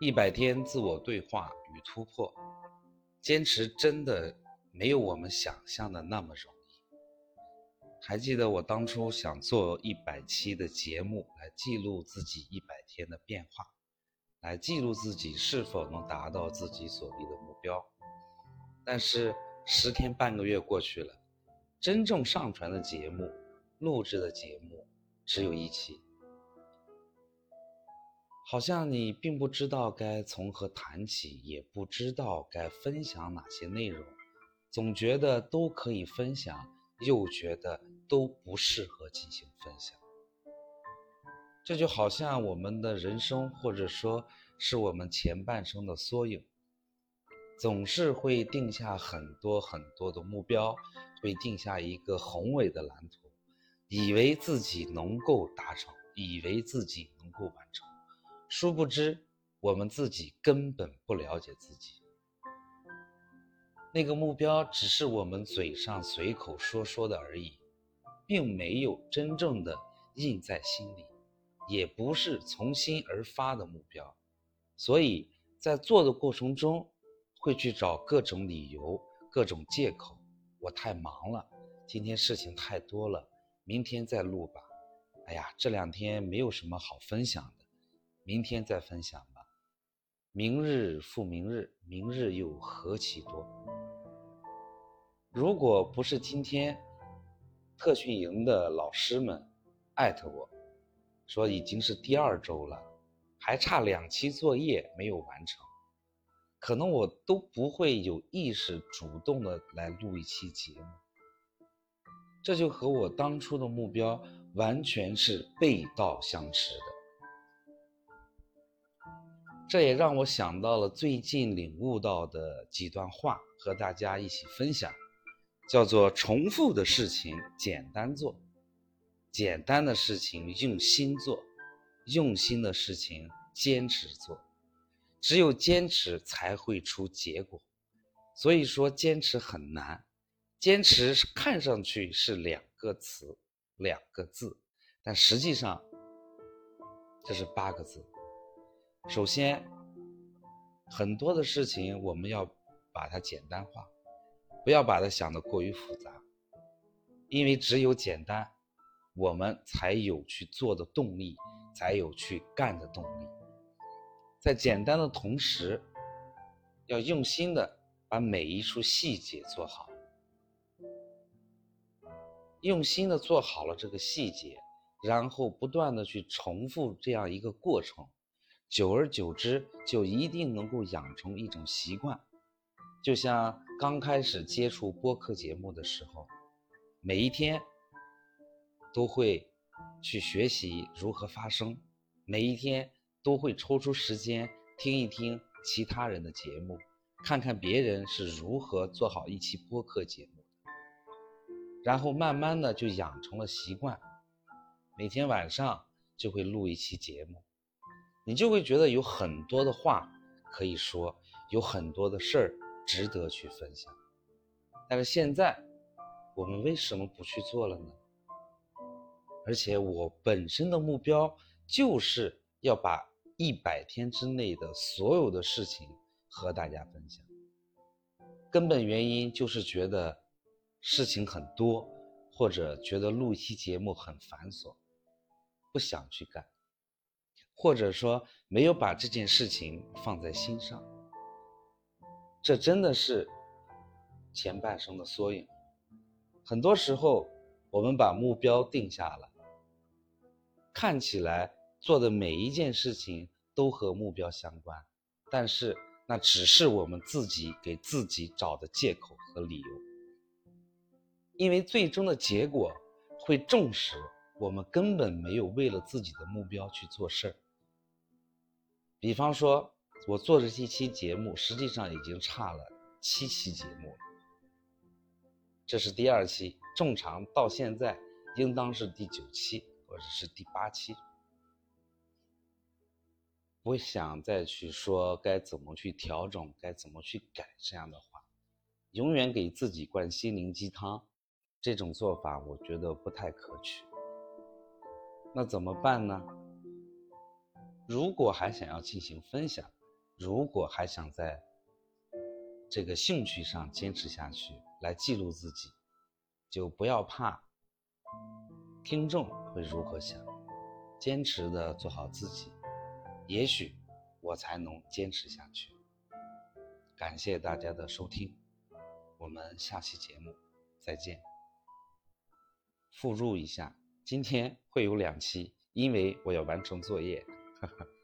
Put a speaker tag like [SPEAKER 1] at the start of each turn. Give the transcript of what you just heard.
[SPEAKER 1] 一百天自我对话与突破，坚持真的没有我们想象的那么容易。还记得我当初想做一百期的节目，来记录自己一百天的变化，来记录自己是否能达到自己所立的目标。但是十天半个月过去了，真正上传的节目、录制的节目只有一期。好像你并不知道该从何谈起，也不知道该分享哪些内容，总觉得都可以分享，又觉得都不适合进行分享。这就好像我们的人生，或者说是我们前半生的缩影，总是会定下很多很多的目标，会定下一个宏伟的蓝图，以为自己能够达成，以为自己能够完成。殊不知，我们自己根本不了解自己。那个目标只是我们嘴上随口说说的而已，并没有真正的印在心里，也不是从心而发的目标。所以在做的过程中，会去找各种理由、各种借口。我太忙了，今天事情太多了，明天再录吧。哎呀，这两天没有什么好分享的。明天再分享吧，明日复明日，明日又何其多。如果不是今天特训营的老师们艾特我说已经是第二周了，还差两期作业没有完成，可能我都不会有意识主动的来录一期节目。这就和我当初的目标完全是背道相驰。这也让我想到了最近领悟到的几段话，和大家一起分享，叫做“重复的事情简单做，简单的事情用心做，用心的事情坚持做，只有坚持才会出结果。所以说坚持很难，坚持看上去是两个词，两个字，但实际上这是八个字。”首先，很多的事情我们要把它简单化，不要把它想得过于复杂，因为只有简单，我们才有去做的动力，才有去干的动力。在简单的同时，要用心的把每一处细节做好，用心的做好了这个细节，然后不断的去重复这样一个过程。久而久之，就一定能够养成一种习惯。就像刚开始接触播客节目的时候，每一天都会去学习如何发声，每一天都会抽出时间听一听其他人的节目，看看别人是如何做好一期播客节目的，然后慢慢的就养成了习惯，每天晚上就会录一期节目。你就会觉得有很多的话可以说，有很多的事儿值得去分享。但是现在，我们为什么不去做了呢？而且我本身的目标就是要把一百天之内的所有的事情和大家分享。根本原因就是觉得事情很多，或者觉得录一期节目很繁琐，不想去干。或者说没有把这件事情放在心上，这真的是前半生的缩影。很多时候，我们把目标定下了，看起来做的每一件事情都和目标相关，但是那只是我们自己给自己找的借口和理由，因为最终的结果会证实我们根本没有为了自己的目标去做事儿。比方说，我做的这期节目，实际上已经差了七期节目了。这是第二期，正常到现在应当是第九期或者是第八期。不想再去说该怎么去调整，该怎么去改这样的话，永远给自己灌心灵鸡汤，这种做法我觉得不太可取。那怎么办呢？如果还想要进行分享，如果还想在这个兴趣上坚持下去，来记录自己，就不要怕听众会如何想，坚持的做好自己，也许我才能坚持下去。感谢大家的收听，我们下期节目再见。附录一下，今天会有两期，因为我要完成作业。哈哈。